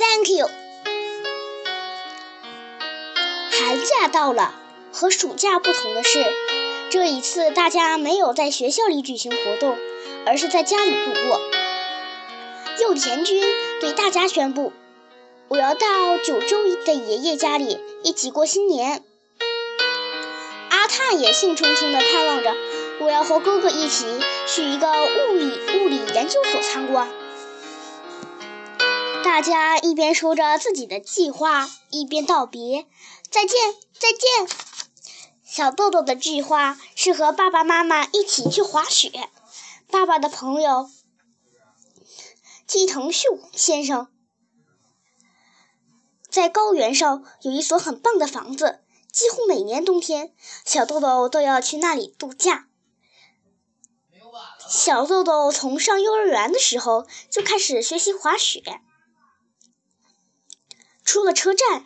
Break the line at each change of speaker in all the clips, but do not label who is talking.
Thank you。寒假到了，和暑假不同的是，这一次大家没有在学校里举行活动，而是在家里度过。右田君对大家宣布：“我要到九州的爷爷家里一起过新年。”阿泰也兴冲冲地盼望着：“我要和哥哥一起去一个物理物理研究所参观。”大家一边说着自己的计划，一边道别：“再见，再见。”小豆豆的计划是和爸爸妈妈一起去滑雪。爸爸的朋友季藤秀先生在高原上有一所很棒的房子，几乎每年冬天，小豆豆都要去那里度假。小豆豆从上幼儿园的时候就开始学习滑雪。出了车站，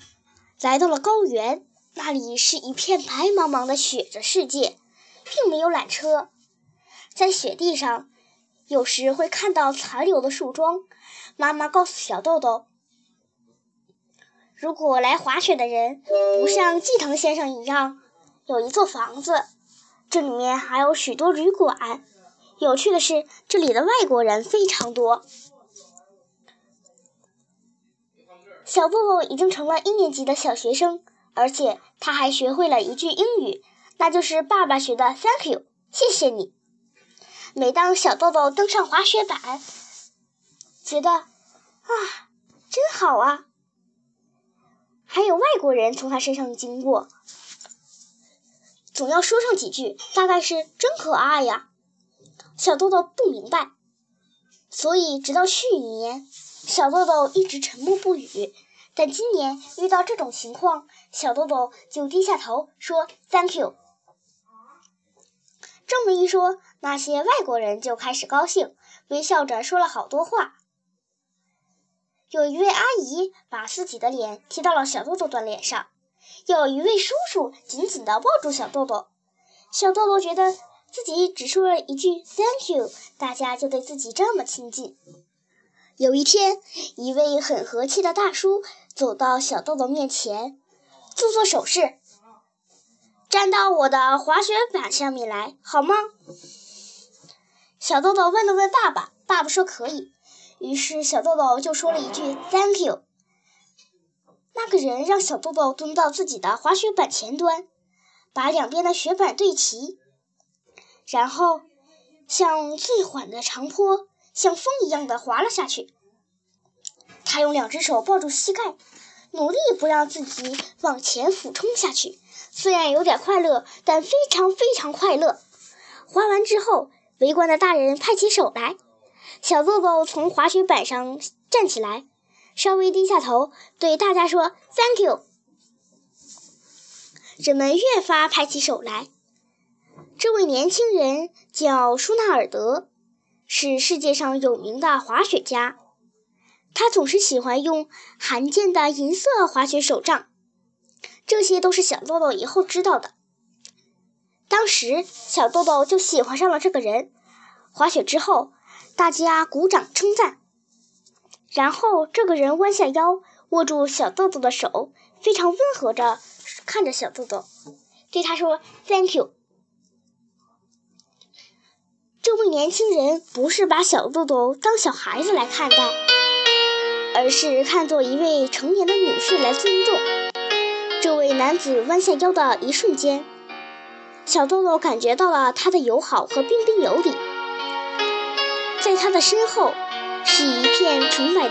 来到了高原，那里是一片白茫茫的雪的世界，并没有缆车。在雪地上，有时会看到残留的树桩。妈妈告诉小豆豆，如果来滑雪的人不像季藤先生一样有一座房子，这里面还有许多旅馆。有趣的是，这里的外国人非常多。小豆豆已经成了一年级的小学生，而且他还学会了一句英语，那就是爸爸学的 “Thank you”，谢谢你。每当小豆豆登上滑雪板，觉得啊，真好啊！还有外国人从他身上经过，总要说上几句，大概是真可爱呀。小豆豆不明白，所以直到去年。小豆豆一直沉默不语，但今年遇到这种情况，小豆豆就低下头说 “Thank you”。这么一说，那些外国人就开始高兴，微笑着说了好多话。有一位阿姨把自己的脸贴到了小豆豆的脸上，有一位叔叔紧紧地抱住小豆豆。小豆豆觉得自己只说了一句 “Thank you”，大家就对自己这么亲近。有一天，一位很和气的大叔走到小豆豆面前，做做手势，站到我的滑雪板上面来，好吗？小豆豆问了问爸爸，爸爸说可以。于是小豆豆就说了一句 “Thank you”。那个人让小豆豆蹲到自己的滑雪板前端，把两边的雪板对齐，然后向最缓的长坡。像风一样的滑了下去。他用两只手抱住膝盖，努力不让自己往前俯冲下去。虽然有点快乐，但非常非常快乐。滑完之后，围观的大人拍起手来。小豆豆从滑雪板上站起来，稍微低下头，对大家说：“Thank you。”人们越发拍起手来。这位年轻人叫舒纳尔德。是世界上有名的滑雪家，他总是喜欢用罕见的银色滑雪手杖。这些都是小豆豆以后知道的。当时小豆豆就喜欢上了这个人。滑雪之后，大家鼓掌称赞。然后这个人弯下腰，握住小豆豆的手，非常温和地看着小豆豆，对他说：“Thank you。”这位年轻人不是把小豆豆当小孩子来看待，而是看作一位成年的女士来尊重。这位男子弯下腰的一瞬间，小豆豆感觉到了他的友好和彬彬有礼。在他的身后，是一片纯白。